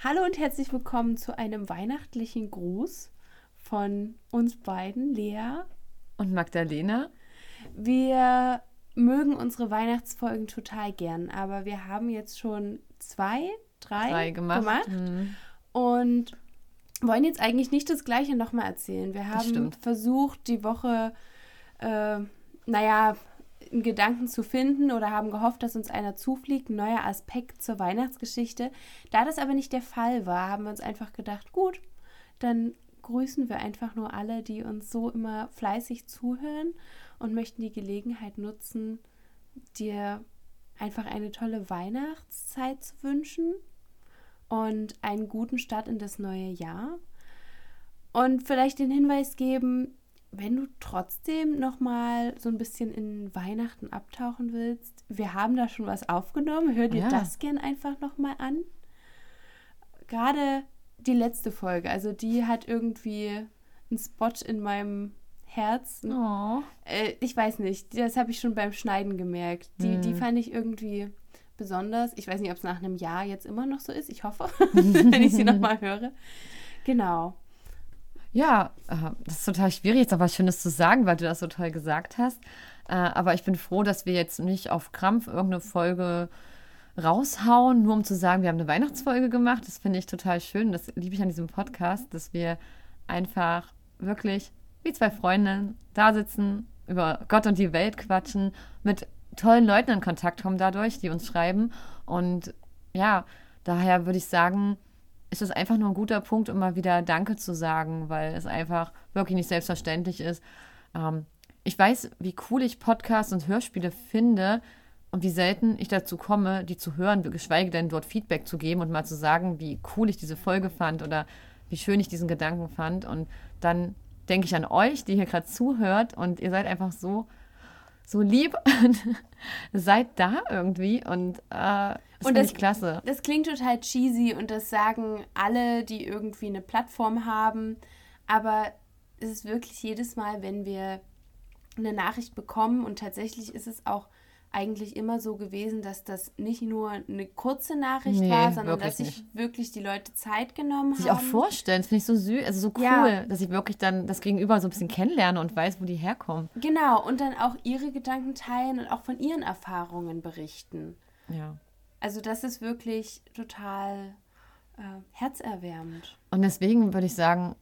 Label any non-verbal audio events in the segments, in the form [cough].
Hallo und herzlich willkommen zu einem weihnachtlichen Gruß von uns beiden, Lea und Magdalena. Wir mögen unsere Weihnachtsfolgen total gern, aber wir haben jetzt schon zwei, drei, drei gemacht, gemacht mhm. und wollen jetzt eigentlich nicht das Gleiche nochmal erzählen. Wir haben versucht, die Woche, äh, naja, einen Gedanken zu finden oder haben gehofft, dass uns einer zufliegt, ein neuer Aspekt zur Weihnachtsgeschichte. Da das aber nicht der Fall war, haben wir uns einfach gedacht, gut, dann grüßen wir einfach nur alle, die uns so immer fleißig zuhören und möchten die Gelegenheit nutzen, dir einfach eine tolle Weihnachtszeit zu wünschen und einen guten Start in das neue Jahr. Und vielleicht den Hinweis geben, wenn du trotzdem noch mal so ein bisschen in Weihnachten abtauchen willst, wir haben da schon was aufgenommen. Hör dir ja. das gern einfach noch mal an. Gerade die letzte Folge, also die hat irgendwie einen Spot in meinem Herzen. Oh. Äh, ich weiß nicht, das habe ich schon beim Schneiden gemerkt. Die, hm. die fand ich irgendwie besonders. Ich weiß nicht, ob es nach einem Jahr jetzt immer noch so ist. Ich hoffe, [laughs] wenn ich sie nochmal [laughs] höre. Genau. Ja, das ist total schwierig, jetzt noch was Schönes zu sagen, weil du das so toll gesagt hast. Äh, aber ich bin froh, dass wir jetzt nicht auf Krampf irgendeine Folge raushauen, nur um zu sagen, wir haben eine Weihnachtsfolge gemacht. Das finde ich total schön. Das liebe ich an diesem Podcast, dass wir einfach wirklich wie zwei Freundinnen da sitzen, über Gott und die Welt quatschen, mit tollen Leuten in Kontakt kommen dadurch, die uns schreiben. Und ja, daher würde ich sagen, ist es einfach nur ein guter Punkt, um mal wieder Danke zu sagen, weil es einfach wirklich nicht selbstverständlich ist. Ähm, ich weiß, wie cool ich Podcasts und Hörspiele finde und wie selten ich dazu komme, die zu hören, geschweige denn dort Feedback zu geben und mal zu sagen, wie cool ich diese Folge fand oder wie schön ich diesen Gedanken fand. Und dann denke ich an euch, die hier gerade zuhört und ihr seid einfach so, so lieb und [laughs] seid da irgendwie und äh, das und das, klasse. Das klingt total cheesy und das sagen alle, die irgendwie eine Plattform haben, aber es ist wirklich jedes Mal, wenn wir eine Nachricht bekommen und tatsächlich ist es auch eigentlich immer so gewesen, dass das nicht nur eine kurze Nachricht nee, war, sondern dass sich nicht. wirklich die Leute Zeit genommen sich haben. Sich auch vorstellen, das finde ich so süß, also so cool, ja. dass ich wirklich dann das Gegenüber so ein bisschen kennenlerne und weiß, wo die herkommen. Genau, und dann auch ihre Gedanken teilen und auch von ihren Erfahrungen berichten. Ja. Also das ist wirklich total äh, herzerwärmend. Und deswegen würde ich sagen,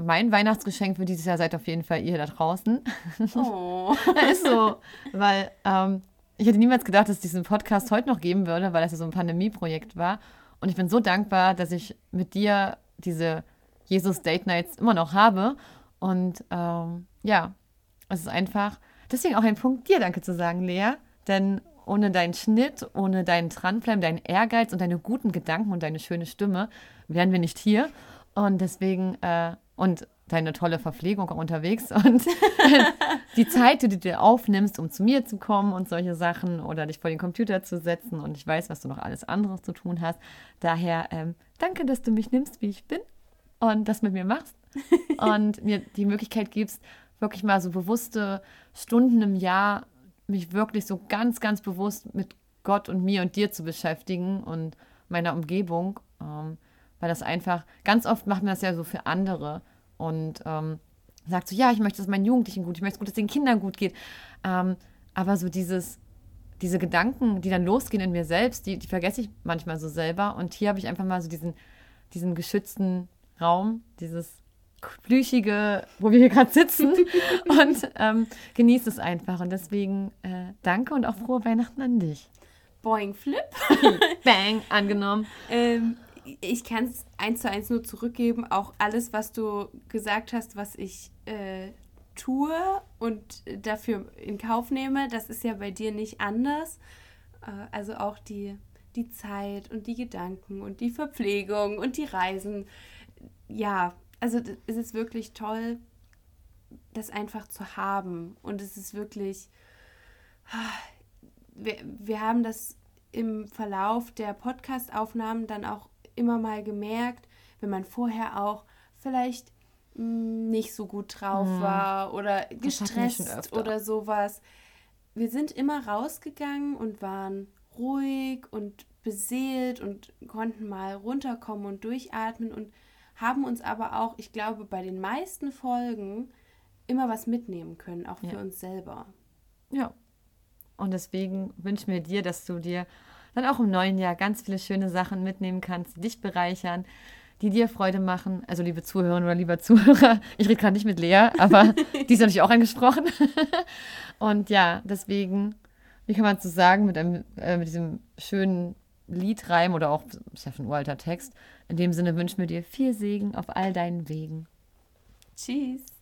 mein Weihnachtsgeschenk für dieses Jahr seid auf jeden Fall ihr da draußen. [laughs] Oh. ist so, weil ähm, ich hätte niemals gedacht, dass es diesen Podcast heute noch geben würde, weil das ja so ein Pandemieprojekt war. Und ich bin so dankbar, dass ich mit dir diese Jesus Date Nights immer noch habe. Und ähm, ja, es ist einfach deswegen auch ein Punkt, dir Danke zu sagen, Lea. Denn ohne deinen Schnitt, ohne deinen Dranbleiben, deinen Ehrgeiz und deine guten Gedanken und deine schöne Stimme wären wir nicht hier. Und deswegen äh, und deine tolle Verpflegung auch unterwegs [laughs] und [laughs] die Zeit, die du dir aufnimmst, um zu mir zu kommen und solche Sachen oder dich vor den Computer zu setzen und ich weiß, was du noch alles anderes zu tun hast. Daher ähm, danke, dass du mich nimmst, wie ich bin und das mit mir machst [laughs] und mir die Möglichkeit gibst, wirklich mal so bewusste Stunden im Jahr mich wirklich so ganz, ganz bewusst mit Gott und mir und dir zu beschäftigen und meiner Umgebung. Ähm, weil das einfach, ganz oft macht man das ja so für andere und ähm, sagt so, ja, ich möchte, dass meinen Jugendlichen gut, ich möchte, dass es den Kindern gut geht. Ähm, aber so dieses, diese Gedanken, die dann losgehen in mir selbst, die, die vergesse ich manchmal so selber. Und hier habe ich einfach mal so diesen, diesen geschützten Raum, dieses plüschige, wo wir hier gerade sitzen [laughs] und ähm, genieße es einfach. Und deswegen äh, danke und auch frohe Weihnachten an dich. Boing Flip. [laughs] Bang, angenommen. Ähm, ich kann es eins zu eins nur zurückgeben. Auch alles, was du gesagt hast, was ich äh, tue und dafür in Kauf nehme, das ist ja bei dir nicht anders. Äh, also auch die, die Zeit und die Gedanken und die Verpflegung und die Reisen. Ja, also es ist wirklich toll, das einfach zu haben. Und es ist wirklich, wir, wir haben das im Verlauf der Podcast-Aufnahmen dann auch immer mal gemerkt, wenn man vorher auch vielleicht mm, nicht so gut drauf hm. war oder gestresst oder sowas. Wir sind immer rausgegangen und waren ruhig und beseelt und konnten mal runterkommen und durchatmen und haben uns aber auch, ich glaube, bei den meisten Folgen immer was mitnehmen können, auch für ja. uns selber. Ja. Und deswegen wünschen wir dir, dass du dir dann auch im neuen Jahr ganz viele schöne Sachen mitnehmen kannst, die dich bereichern, die dir Freude machen. Also liebe Zuhörerinnen oder lieber Zuhörer, [laughs] ich rede gerade nicht mit Lea, aber [laughs] die ist natürlich auch angesprochen. [laughs] Und ja, deswegen, wie kann man es so sagen, mit, einem, äh, mit diesem schönen Liedreim oder auch, ist ja schon ein uralter Text, in dem Sinne wünschen wir dir viel Segen auf all deinen Wegen. Tschüss.